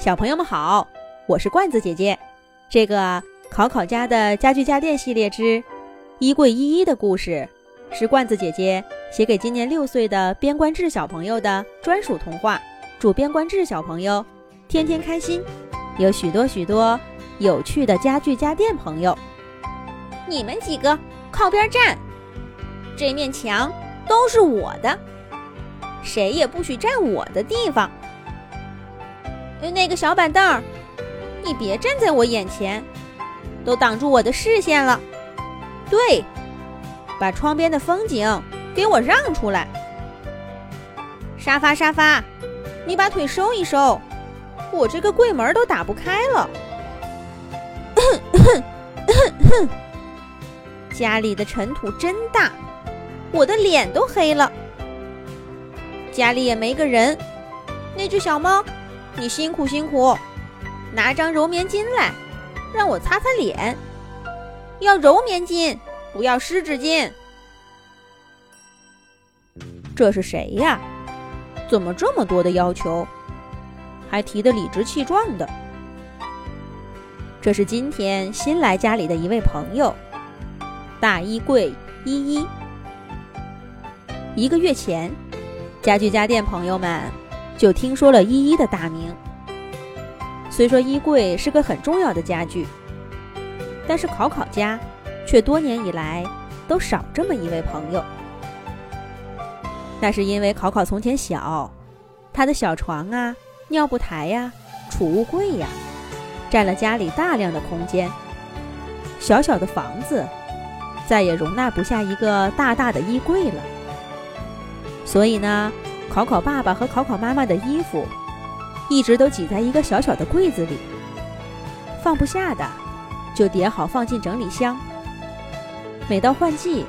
小朋友们好，我是罐子姐姐。这个考考家的家具家电系列之衣柜依依的故事，是罐子姐姐写给今年六岁的边关志小朋友的专属童话。祝边关志小朋友天天开心，有许多许多有趣的家具家电朋友。你们几个靠边站，这面墙都是我的，谁也不许占我的地方。那个小板凳，你别站在我眼前，都挡住我的视线了。对，把窗边的风景给我让出来。沙发，沙发，你把腿收一收，我这个柜门都打不开了。家里的尘土真大，我的脸都黑了。家里也没个人，那只小猫。你辛苦辛苦，拿张柔棉巾来，让我擦擦脸。要柔棉巾，不要湿纸巾。这是谁呀？怎么这么多的要求，还提得理直气壮的？这是今天新来家里的一位朋友，大衣柜依依。一个月前，家具家电朋友们。就听说了依依的大名。虽说衣柜是个很重要的家具，但是考考家却多年以来都少这么一位朋友。那是因为考考从前小，他的小床啊、尿布台呀、储物柜呀，占了家里大量的空间。小小的房子再也容纳不下一个大大的衣柜了。所以呢。考考爸爸和考考妈妈的衣服，一直都挤在一个小小的柜子里，放不下的就叠好放进整理箱。每到换季，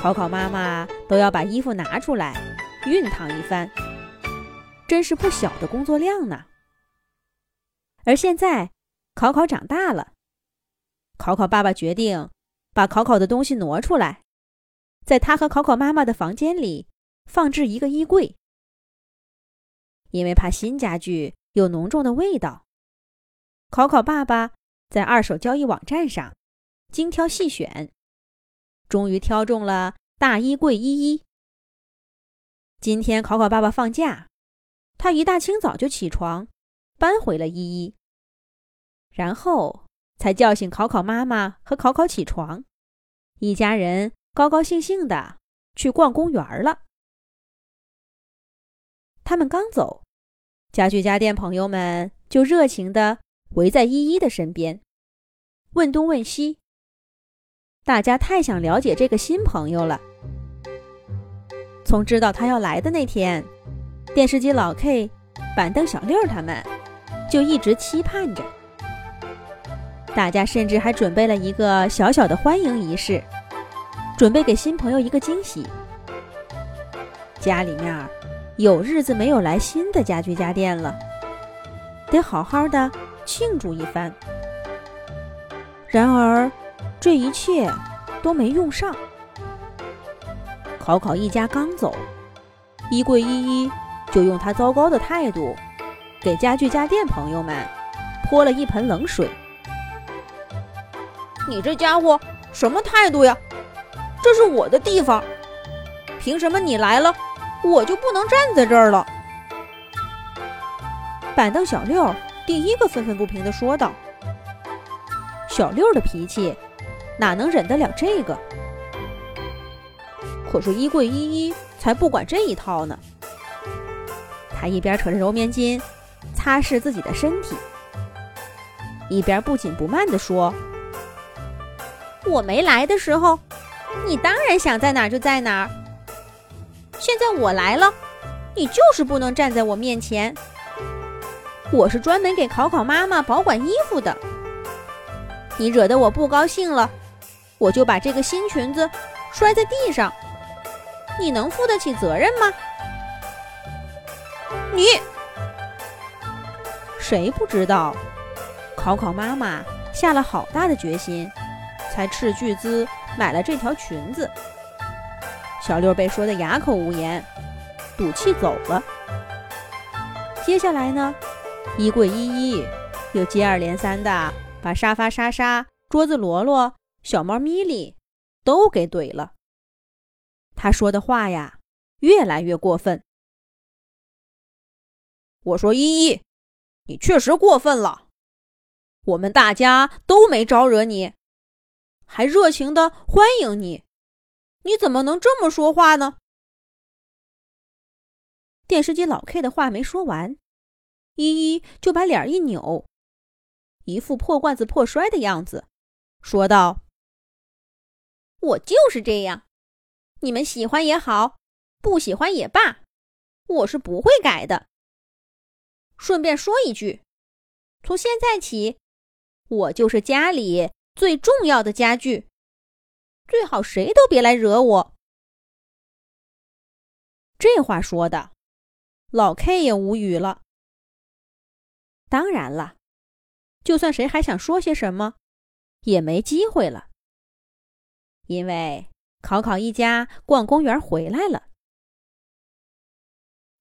考考妈妈都要把衣服拿出来熨烫一番，真是不小的工作量呢。而现在，考考长大了，考考爸爸决定把考考的东西挪出来，在他和考考妈妈的房间里放置一个衣柜。因为怕新家具有浓重的味道，考考爸爸在二手交易网站上精挑细选，终于挑中了大衣柜依依。今天考考爸爸放假，他一大清早就起床，搬回了依依，然后才叫醒考考妈妈和考考起床，一家人高高兴兴的去逛公园了。他们刚走。家具家电朋友们就热情地围在依依的身边，问东问西。大家太想了解这个新朋友了。从知道他要来的那天，电视机老 K、板凳小六他们就一直期盼着。大家甚至还准备了一个小小的欢迎仪式，准备给新朋友一个惊喜。家里面。有日子没有来新的家具家电了，得好好的庆祝一番。然而，这一切都没用上。考考一家刚走，衣柜依依就用他糟糕的态度，给家具家电朋友们泼了一盆冷水。你这家伙什么态度呀？这是我的地方，凭什么你来了？我就不能站在这儿了。板凳小六第一个愤愤不平地说道：“小六的脾气哪能忍得了这个？可是衣柜依依才不管这一套呢。他一边扯着柔棉巾擦拭自己的身体，一边不紧不慢地说：‘我没来的时候，你当然想在哪儿就在哪儿。’”现在我来了，你就是不能站在我面前。我是专门给考考妈妈保管衣服的。你惹得我不高兴了，我就把这个新裙子摔在地上。你能负得起责任吗？你谁不知道？考考妈妈下了好大的决心，才斥巨资买了这条裙子。小六被说的哑口无言，赌气走了。接下来呢，衣柜依依又接二连三的把沙发莎莎、桌子罗罗、小猫咪咪都给怼了。他说的话呀，越来越过分。我说依依，你确实过分了。我们大家都没招惹你，还热情的欢迎你，你怎么能这么说话呢？电视机老 K 的话没说完，依依就把脸一扭，一副破罐子破摔的样子，说道：“我就是这样，你们喜欢也好，不喜欢也罢，我是不会改的。顺便说一句，从现在起，我就是家里最重要的家具，最好谁都别来惹我。”这话说的。老 K 也无语了。当然了，就算谁还想说些什么，也没机会了。因为考考一家逛公园回来了。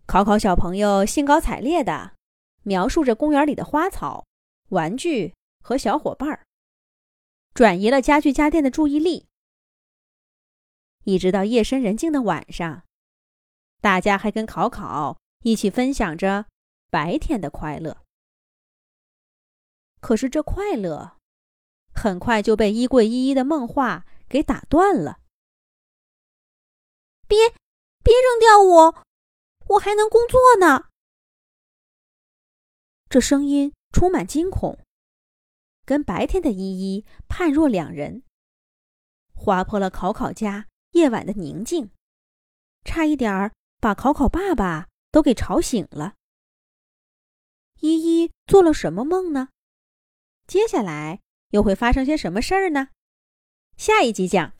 考考小朋友兴高采烈的描述着公园里的花草、玩具和小伙伴儿，转移了家具家电的注意力。一直到夜深人静的晚上，大家还跟考考。一起分享着白天的快乐，可是这快乐很快就被衣柜依依的梦话给打断了。别，别扔掉我，我还能工作呢。这声音充满惊恐，跟白天的依依判若两人，划破了考考家夜晚的宁静，差一点儿把考考爸爸。都给吵醒了。依依做了什么梦呢？接下来又会发生些什么事儿呢？下一集讲。